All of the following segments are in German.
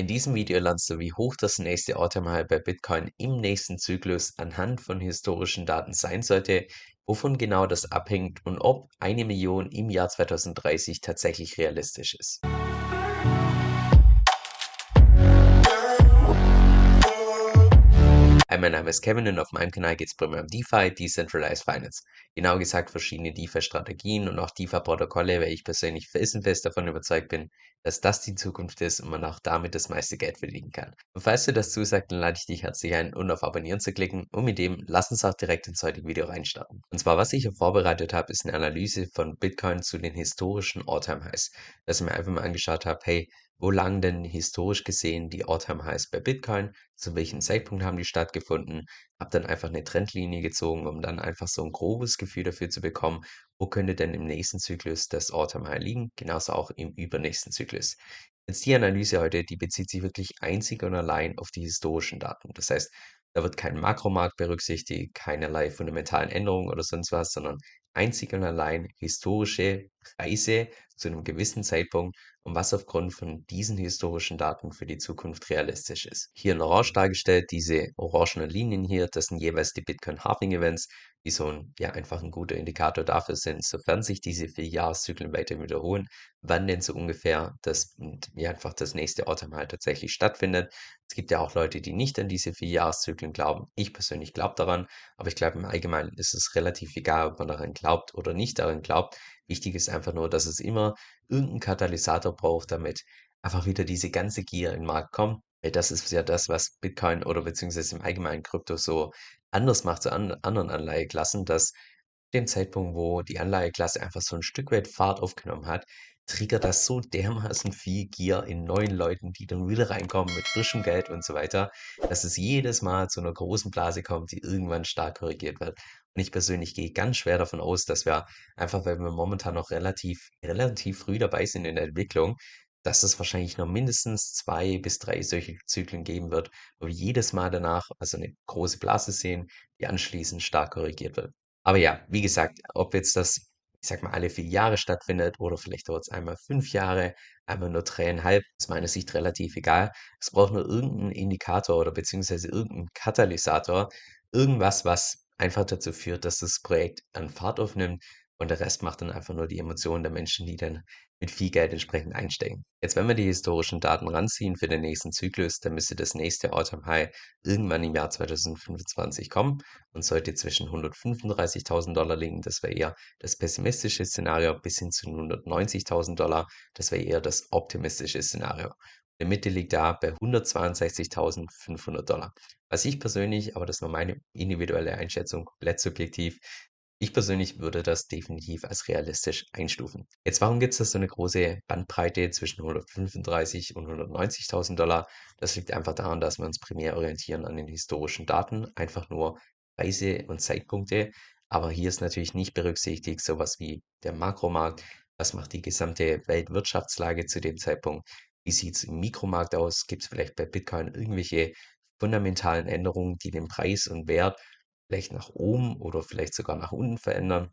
In diesem Video lernst du, wie hoch das nächste All-Time-High bei Bitcoin im nächsten Zyklus anhand von historischen Daten sein sollte, wovon genau das abhängt und ob eine Million im Jahr 2030 tatsächlich realistisch ist. Hi, mein Name ist Kevin und auf meinem Kanal geht es primär um DeFi, Decentralized Finance. Genau gesagt verschiedene DeFi-Strategien und auch DeFi-Protokolle, weil ich persönlich felsenfest davon überzeugt bin, dass das die Zukunft ist und man auch damit das meiste Geld verdienen kann. Und falls du das zusagt, dann lade ich dich herzlich ein, um auf Abonnieren zu klicken und mit dem lass uns auch direkt ins heutige Video reinstarten. Und zwar, was ich hier vorbereitet habe, ist eine Analyse von Bitcoin zu den historischen All-Time-Highs. Dass ich mir einfach mal angeschaut habe, hey, wo lagen denn historisch gesehen die All-Time-Highs bei Bitcoin? Zu welchem Zeitpunkt haben die stattgefunden? Habe dann einfach eine Trendlinie gezogen, um dann einfach so ein grobes Gefühl dafür zu bekommen, wo könnte denn im nächsten Zyklus das All-Time-High liegen, genauso auch im übernächsten Zyklus. Jetzt die Analyse heute, die bezieht sich wirklich einzig und allein auf die historischen Daten. Das heißt, da wird kein Makromarkt berücksichtigt, keinerlei fundamentalen Änderungen oder sonst was, sondern einzig und allein historische Preise zu einem gewissen Zeitpunkt und was aufgrund von diesen historischen Daten für die Zukunft realistisch ist. Hier in Orange dargestellt, diese orangenen Linien hier, das sind jeweils die Bitcoin Halving Events, die so ein, ja, einfach ein guter Indikator dafür sind, sofern sich diese vier Jahreszyklen weiter wiederholen, wann denn so ungefähr das, ja, einfach das nächste Autumn halt tatsächlich stattfindet. Es gibt ja auch Leute, die nicht an diese vier Jahreszyklen glauben. Ich persönlich glaube daran, aber ich glaube im Allgemeinen ist es relativ egal, ob man daran glaubt oder nicht daran glaubt. Wichtig ist einfach nur, dass es immer irgendeinen Katalysator braucht, damit einfach wieder diese ganze Gier in den Markt kommt. Das ist ja das, was Bitcoin oder beziehungsweise im allgemeinen Krypto so anders macht zu an anderen Anleiheklassen, dass dem Zeitpunkt, wo die Anleiheklasse einfach so ein Stück weit Fahrt aufgenommen hat, triggert das so dermaßen viel Gier in neuen Leuten, die dann wieder reinkommen mit frischem Geld und so weiter, dass es jedes Mal zu einer großen Blase kommt, die irgendwann stark korrigiert wird. Und ich persönlich gehe ganz schwer davon aus, dass wir einfach, weil wir momentan noch relativ, relativ früh dabei sind in der Entwicklung, dass es wahrscheinlich noch mindestens zwei bis drei solche Zyklen geben wird, wo wir jedes Mal danach also eine große Blase sehen, die anschließend stark korrigiert wird. Aber ja, wie gesagt, ob jetzt das, ich sag mal, alle vier Jahre stattfindet oder vielleicht dauert es einmal fünf Jahre, einmal nur dreieinhalb, ist meiner Sicht relativ egal. Es braucht nur irgendeinen Indikator oder beziehungsweise irgendeinen Katalysator, irgendwas, was einfach dazu führt, dass das Projekt an Fahrt aufnimmt und der Rest macht dann einfach nur die Emotionen der Menschen, die dann mit viel Geld entsprechend einstecken. Jetzt, wenn wir die historischen Daten ranziehen für den nächsten Zyklus, dann müsste das nächste Autumn High irgendwann im Jahr 2025 kommen und sollte zwischen 135.000 Dollar liegen. Das wäre eher das pessimistische Szenario bis hin zu 190.000 Dollar. Das wäre eher das optimistische Szenario. Der Mitte liegt da bei 162.500 Dollar. Was ich persönlich, aber das nur meine individuelle Einschätzung, komplett subjektiv, ich persönlich würde das definitiv als realistisch einstufen. Jetzt, warum gibt es da so eine große Bandbreite zwischen 135 und 190.000 Dollar? Das liegt einfach daran, dass wir uns primär orientieren an den historischen Daten, einfach nur Preise und Zeitpunkte. Aber hier ist natürlich nicht berücksichtigt sowas wie der Makromarkt. Was macht die gesamte Weltwirtschaftslage zu dem Zeitpunkt? Wie sieht es im Mikromarkt aus? Gibt es vielleicht bei Bitcoin irgendwelche fundamentalen Änderungen, die den Preis und Wert vielleicht nach oben oder vielleicht sogar nach unten verändern.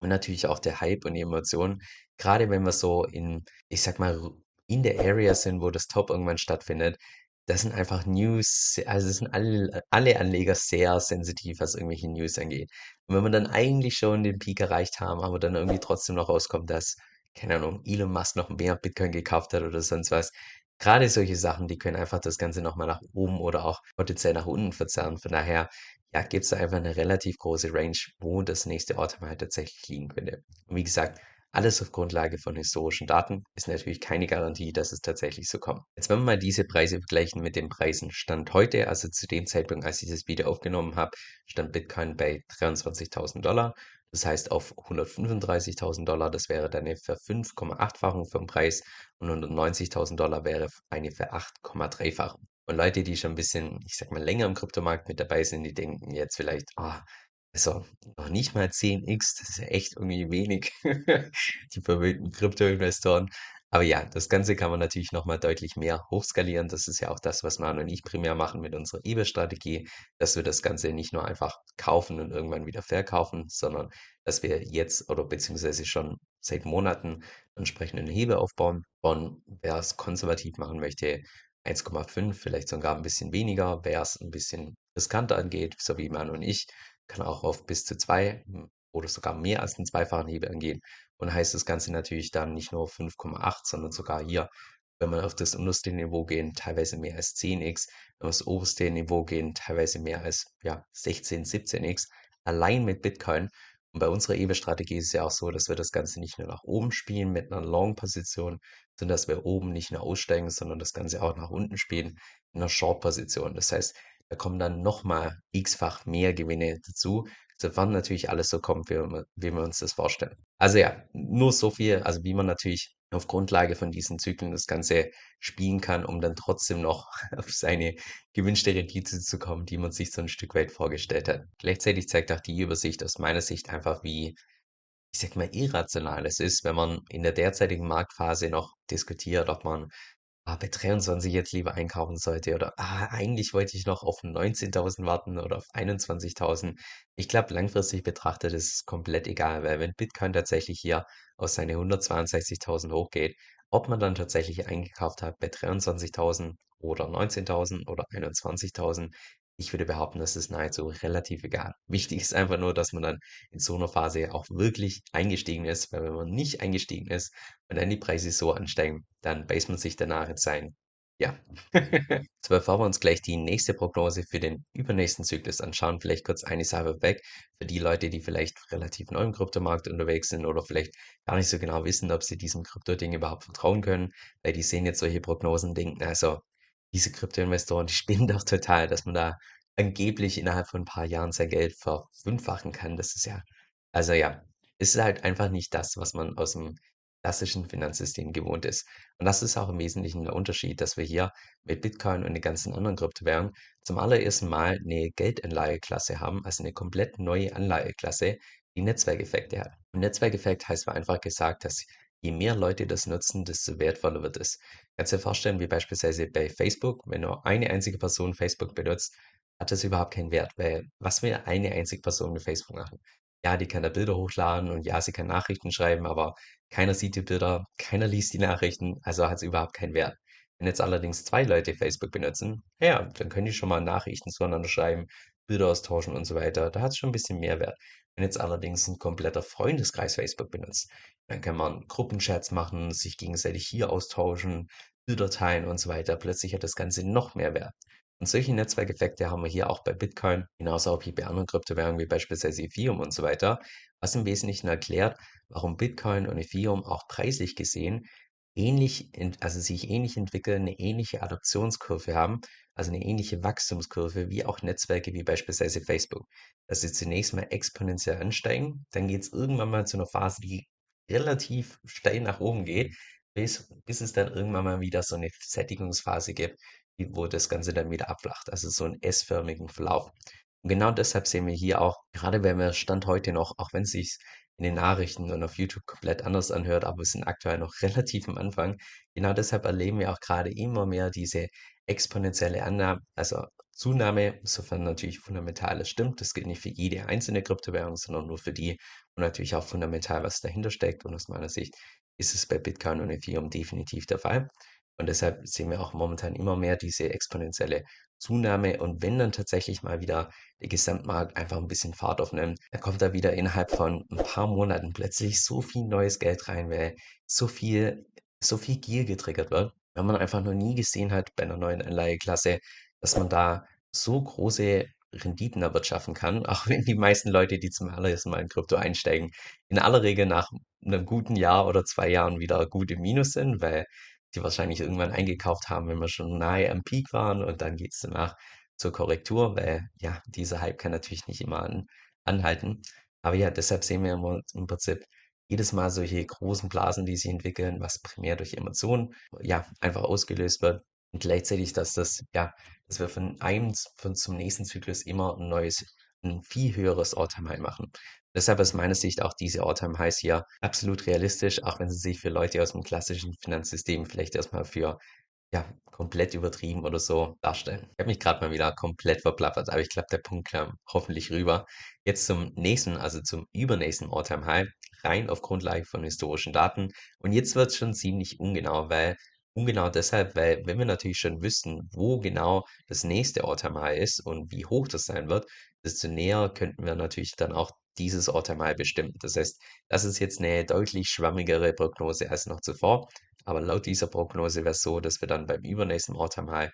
Und natürlich auch der Hype und die Emotionen. Gerade wenn wir so in, ich sag mal, in der Area sind, wo das Top irgendwann stattfindet, das sind einfach News, also sind alle, alle Anleger sehr sensitiv, was irgendwelche News angeht. Und wenn wir dann eigentlich schon den Peak erreicht haben, aber dann irgendwie trotzdem noch rauskommt, dass, keine Ahnung, Elon Musk noch mehr Bitcoin gekauft hat oder sonst was, Gerade solche Sachen, die können einfach das Ganze noch mal nach oben oder auch potenziell nach unten verzerren. Von daher, ja, gibt's da einfach eine relativ große Range, wo das nächste Auto halt tatsächlich liegen könnte. Und wie gesagt, alles auf Grundlage von historischen Daten ist natürlich keine Garantie, dass es tatsächlich so kommt. Jetzt wenn wir mal diese Preise vergleichen mit den Preisen Stand heute, also zu dem Zeitpunkt, als ich das Video aufgenommen habe, stand Bitcoin bei 23.000 Dollar. Das heißt, auf 135.000 Dollar, das wäre dann eine Ver-5,8-Fachung vom Preis und 190.000 Dollar wäre eine Ver-8,3-Fachung. Und Leute, die schon ein bisschen, ich sag mal, länger im Kryptomarkt mit dabei sind, die denken jetzt vielleicht, ah, also noch nicht mal 10x, das ist ja echt irgendwie wenig. Die verwöhnten Krypto-Investoren. Aber ja, das Ganze kann man natürlich noch mal deutlich mehr hochskalieren. Das ist ja auch das, was Manu und ich primär machen mit unserer eBay-Strategie, dass wir das Ganze nicht nur einfach kaufen und irgendwann wieder verkaufen, sondern dass wir jetzt oder beziehungsweise schon seit Monaten entsprechenden Hebel aufbauen. Und wer es konservativ machen möchte, 1,5, vielleicht sogar ein bisschen weniger, wer es ein bisschen riskanter angeht, so wie Manu und ich, kann auch auf bis zu 2 hm, oder sogar mehr als 'n zweifachen Hebel angehen und heißt das Ganze natürlich dann nicht nur 5,8, sondern sogar hier, wenn wir auf das unterste Niveau gehen, teilweise mehr als 10x, wenn wir aufs oberste Niveau gehen, teilweise mehr als, ja, 16, 17x, allein mit Bitcoin. Und bei unserer EBE-Strategie ist es ja auch so, dass wir das Ganze nicht nur nach oben spielen mit einer Long-Position, sondern dass wir oben nicht nur aussteigen, sondern das Ganze auch nach unten spielen in einer Short-Position. Das heißt, da kommen dann noch mal x-fach mehr Gewinne dazu, sofern natürlich alles so kommt, wie wir wie wir uns das vorstellen. Also ja, nur so viel, also wie man natürlich auf Grundlage von diesen Zyklen das Ganze spielen kann, um dann trotzdem noch auf seine gewünschte Rendite zu kommen, die man sich so ein Stück weit vorgestellt hat. Gleichzeitig zeigt auch die Übersicht aus meiner Sicht einfach, wie ich sage mal, irrational es ist, wenn man in der derzeitigen Marktphase noch diskutiert, ob man ah, bei 23 jetzt lieber einkaufen sollte oder ah, eigentlich wollte ich noch auf 19.000 warten oder auf 21.000. Ich glaube, langfristig betrachtet ist es komplett egal, weil wenn Bitcoin tatsächlich hier auf seine 162.000 hochgeht, ob man dann tatsächlich eingekauft hat bei 23.000 oder 19.000 oder 21.000, ich würde behaupten, das ist nahezu relativ egal. Wichtig ist einfach nur, dass man dann in so einer Phase auch wirklich eingestiegen ist, weil wenn man nicht eingestiegen ist und dann die Preise so ansteigen, dann beißt man sich danach in sein ja. So, bevor wir uns gleich die nächste Prognose für den übernächsten Zyklus anschauen, vielleicht kurz eine Sache weg für die Leute, die vielleicht relativ neu im Kryptomarkt unterwegs sind oder vielleicht gar nicht so genau wissen, ob sie diesem Kryptoding überhaupt vertrauen können, weil die sehen jetzt solche Prognosen denken, also diese Kryptoinvestoren, die spinnen doch total, dass man da angeblich innerhalb von ein paar Jahren sein Geld verfünffachen kann. Das ist ja also ja, ist halt einfach nicht das, was man aus dem klassischen Finanzsystem gewohnt ist. Und das ist auch im Wesentlichen der Unterschied, dass wir hier mit Bitcoin und den ganzen anderen Kryptowährungen zum allerersten Mal eine Geldanlageklasse haben, also eine komplett neue Anlageklasse, die Netzwerkeffekte hat. Und Netzwerkeffekt heißt einfach gesagt, dass je mehr Leute das nutzen, desto wertvoller wird es. Kannst dir vorstellen, wie beispielsweise bei Facebook, wenn nur eine einzige Person Facebook benutzt, hat das überhaupt keinen Wert, weil was will eine einzige Person mit Facebook machen? Ja, die kann da Bilder hochladen und ja, sie kann Nachrichten schreiben, aber keiner sieht die Bilder, keiner liest die Nachrichten, also hat es überhaupt keinen Wert. Wenn jetzt allerdings zwei Leute Facebook benutzen, ja, dann können die schon mal Nachrichten zueinander schreiben, Bilder austauschen und so weiter. Da hat es schon ein bisschen mehr Wert. Wenn jetzt allerdings ein kompletter Freundeskreis Facebook benutzt, dann kann man Gruppenchats machen, sich gegenseitig hier austauschen, Bilder teilen und so weiter. Plötzlich hat das Ganze noch mehr Wert. Und solche Netzwerkeffekte haben wir hier auch bei Bitcoin, genauso auch wie bei anderen Kryptowährungen wie beispielsweise Ethereum und so weiter, was im Wesentlichen erklärt, warum Bitcoin und Ethereum auch preislich gesehen ähnlich, also sich ähnlich entwickeln, eine ähnliche Adoptionskurve haben, also eine ähnliche Wachstumskurve wie auch Netzwerke wie beispielsweise Facebook. Dass sie zunächst mal exponentiell ansteigen, dann geht es irgendwann mal zu einer Phase, die relativ steil nach oben geht, bis, bis es dann irgendwann mal wieder so eine Sättigungsphase gibt wo das Ganze dann wieder abflacht. Also so 'n S-förmigen Verlauf. Und genau deshalb sehen wir hier auch, gerade wenn wir Stand heute noch, auch wenn es sich in den Nachrichten und auf YouTube komplett anders anhört, aber wir sind aktuell noch relativ am Anfang. Genau deshalb erleben wir auch gerade immer mehr diese exponentielle Annahme, also Zunahme, sofern natürlich fundamental es stimmt. Das gilt nicht für jede einzelne Kryptowährung, sondern nur für die und natürlich auch fundamental, was dahinter steckt. Und aus meiner Sicht ist es bei Bitcoin und Ethereum definitiv der Fall. Und deshalb sehen wir auch momentan immer mehr diese exponentielle Zunahme. Und wenn dann tatsächlich mal wieder der Gesamtmarkt einfach ein bisschen Fahrt aufnimmt, dann kommt da wieder innerhalb von ein paar Monaten plötzlich so viel neues Geld rein, weil so viel, so viel Gier getriggert wird, weil man einfach noch nie gesehen hat bei einer neuen Anleiheklasse, dass man da so große Renditen erwirtschaften kann, auch wenn die meisten Leute, die zum allerersten Mal in Krypto einsteigen, in aller Regel nach einem guten Jahr oder zwei Jahren wieder gut im Minus sind, weil die wahrscheinlich irgendwann eingekauft haben, wenn wir schon nahe am Peak waren und dann geht es danach zur Korrektur, weil ja, dieser Hype kann natürlich nicht immer an, anhalten. Aber ja, deshalb sehen wir im, Prinzip jedes Mal solche großen Blasen, die sich entwickeln, was primär durch Emotionen ja einfach ausgelöst wird. Und gleichzeitig, dass das, ja, dass wir von einem von zum nächsten Zyklus immer ein neues, ein viel höheres All-Time-High machen. Deshalb ist meiner Sicht auch diese All-Time-Highs hier absolut realistisch, auch wenn sie sich für Leute aus dem klassischen Finanzsystem vielleicht erstmal für ja, komplett übertrieben oder so darstellen. Ich habe mich gerade mal wieder komplett verplappert, aber ich glaube, der Punkt kam hoffentlich rüber. Jetzt zum nächsten, also zum übernächsten All-Time-High, rein auf Grundlage von historischen Daten. Und jetzt wird es schon ziemlich ungenau, weil Und genau deshalb, weil wenn wir natürlich schon wüssten, wo genau das nächste All-Time-High ist und wie hoch das sein wird, desto näher könnten wir natürlich dann auch dieses All-Time-High bestimmen. Das heißt, das ist jetzt eine deutlich schwammigere Prognose als noch zuvor, aber laut dieser Prognose wäre es so, dass wir dann beim übernächsten All-Time-High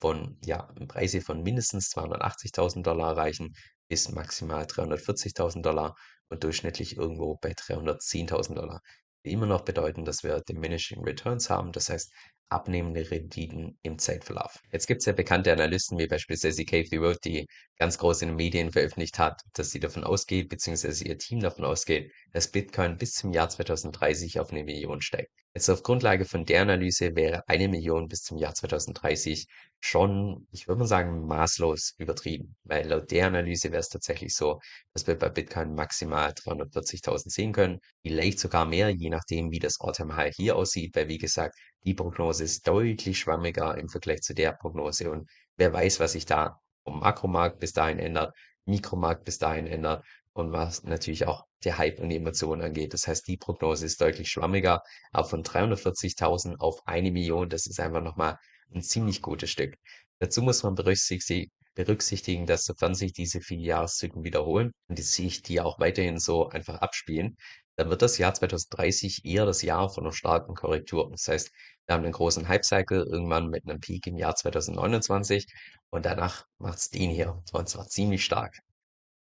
von, ja, Preise von mindestens 280.000 erreichen bis maximal 340.000 und durchschnittlich irgendwo bei 310.000 die immer noch bedeuten, dass wir diminishing returns haben, das heißt abnehmende Renditen im Zeitverlauf. Jetzt gibt es ja bekannte Analysten wie beispielsweise Kathy Wood, die ganz groß in den Medien veröffentlicht hat, dass sie davon ausgeht, beziehungsweise ihr Team davon ausgeht, dass Bitcoin bis zum Jahr 2030 auf eine Million steigt. Jetzt auf Grundlage von der Analyse wäre eine Million bis zum Jahr 2030 schon, ich würde mal sagen, maßlos übertrieben, weil laut der Analyse wäre es tatsächlich so, dass wir bei Bitcoin maximal 340.000 sehen können, vielleicht sogar mehr, je nachdem, wie das All-Time-High hier aussieht, weil wie gesagt, die Prognose ist deutlich schwammiger im Vergleich zu der Prognose. Und wer weiß, was sich da vom Makromarkt bis dahin ändert, Mikromarkt bis dahin ändert und was natürlich auch der Hype und die Emotionen angeht. Das heißt, die Prognose ist deutlich schwammiger, aber von 340.000 auf eine Million, das ist einfach nochmal ein ziemlich gutes Stück. Dazu muss man berücksichtigen, dass sofern sich diese vier Jahreszyklen wiederholen und die sich die auch weiterhin so einfach abspielen, dann wird das Jahr 2030 eher das Jahr von einer starken Korrektur. Das heißt, wir haben einen großen Hype-Cycle irgendwann mit einem Peak im Jahr 2029 und danach macht es den hier und zwar ziemlich stark.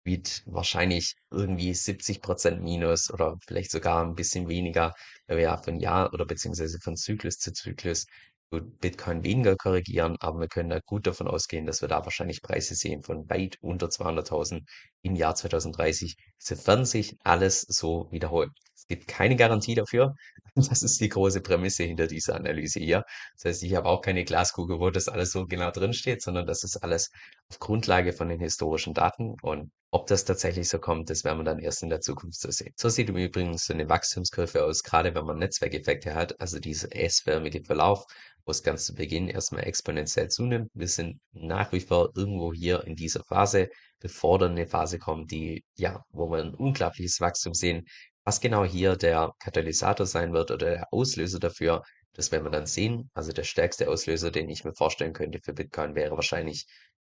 Mit wahrscheinlich irgendwie 70 Prozent minus oder vielleicht sogar ein bisschen weniger, weil wir ja von Jahr oder beziehungsweise von Zyklus zu Zyklus wird Bitcoin weniger korrigieren, aber wir können da gut davon ausgehen, dass wir da wahrscheinlich Preise sehen von weit unter 200.000 im Jahr 2030, sofern sich alles so wiederholt. Gibt keine Garantie dafür. Das ist die große Prämisse hinter dieser Analyse hier. Das heißt, ich habe auch keine Glaskugel, wo das alles so genau drin steht, sondern das ist alles auf Grundlage von den historischen Daten und ob das tatsächlich so kommt, das werden wir dann erst in der Zukunft so sehen. So sieht übrigens so eine Wachstumskurve aus, gerade wenn man Netzwerkeffekte hat, also dieser S-förmige Verlauf, wo es ganz zu Beginn erstmal exponentiell zunimmt. Wir sind nach wie vor irgendwo hier in dieser Phase, bevor dann eine Phase kommt, die, ja, wo wir ein unglaubliches Wachstum sehen. Was genau hier der Katalysator sein wird oder der Auslöser dafür, das werden wir dann sehen. Also der stärkste Auslöser, den ich mir vorstellen könnte für Bitcoin, wäre wahrscheinlich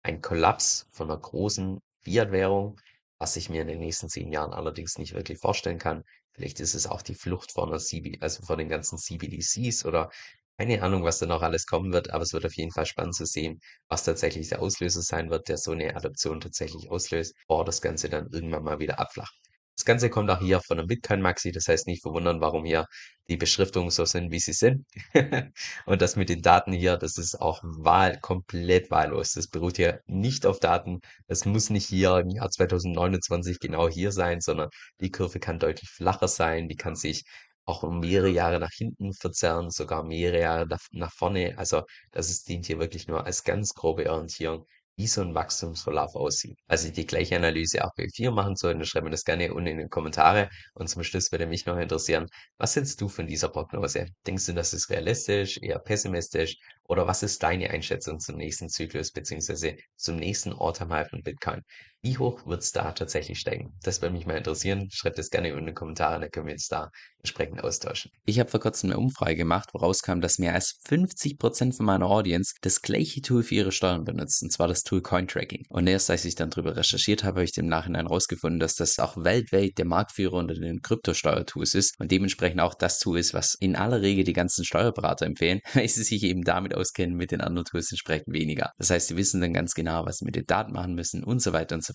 ein Kollaps von einer großen Fiat-Währung, was ich mir in den nächsten zehn Jahren allerdings nicht wirklich vorstellen kann. Vielleicht ist es auch die Flucht von einer CB, also von den ganzen CBDCs oder keine Ahnung, was da noch alles kommen wird, aber es wird auf jeden Fall spannend zu sehen, was tatsächlich der Auslöser sein wird, der so eine Adoption tatsächlich auslöst, bevor das Ganze dann irgendwann mal wieder abflacht. Das Ganze kommt auch hier von einem Bitcoin-Maxi, das heißt nicht verwundern, warum hier die Beschriftungen so sind, wie sie sind. Und das mit den Daten hier, das ist auch wahl, komplett wahllos. Das beruht hier nicht auf Daten. Das muss nicht hier im Jahr 2029 genau hier sein, sondern die Kurve kann deutlich flacher sein. Die kann sich auch um mehrere Jahre nach hinten verzerren, sogar mehrere Jahre nach, nach vorne. Also das ist, dient hier wirklich nur als ganz grobe Orientierung wie so ein Wachstumsverlauf aussieht. Ich die gleiche Analyse auch bei 4 machen soll, dann schreib mir das gerne unten in den Kommentare. Und zum Schluss würde mich noch interessieren, was hältst du von dieser Prognose? Denkst du, das ist realistisch, eher pessimistisch? Oder was ist deine Einschätzung zum nächsten Zyklus beziehungsweise zum nächsten All-Time-High von Bitcoin? Wie hoch wird es da tatsächlich steigen? Das würde mich mal interessieren. Schreibt das gerne in den Kommentaren, dann können wir uns da entsprechend austauschen. Ich habe vor kurzem eine Umfrage gemacht, woraus kam, dass mehr als 50% von meiner Audience das gleiche Tool für ihre Steuern benutzt, und zwar das Tool Cointracking. Und erst als ich dann darüber recherchiert habe, habe ich im Nachhinein herausgefunden, dass das auch weltweit der Marktführer unter den Kryptosteuertools ist und dementsprechend auch das Tool ist, was in aller Regel die ganzen Steuerberater empfehlen, weil sie sich eben damit auskennen, mit den anderen Tools entsprechend weniger. Das heißt, sie wissen dann ganz genau, was sie mit den Daten machen müssen und so weiter und so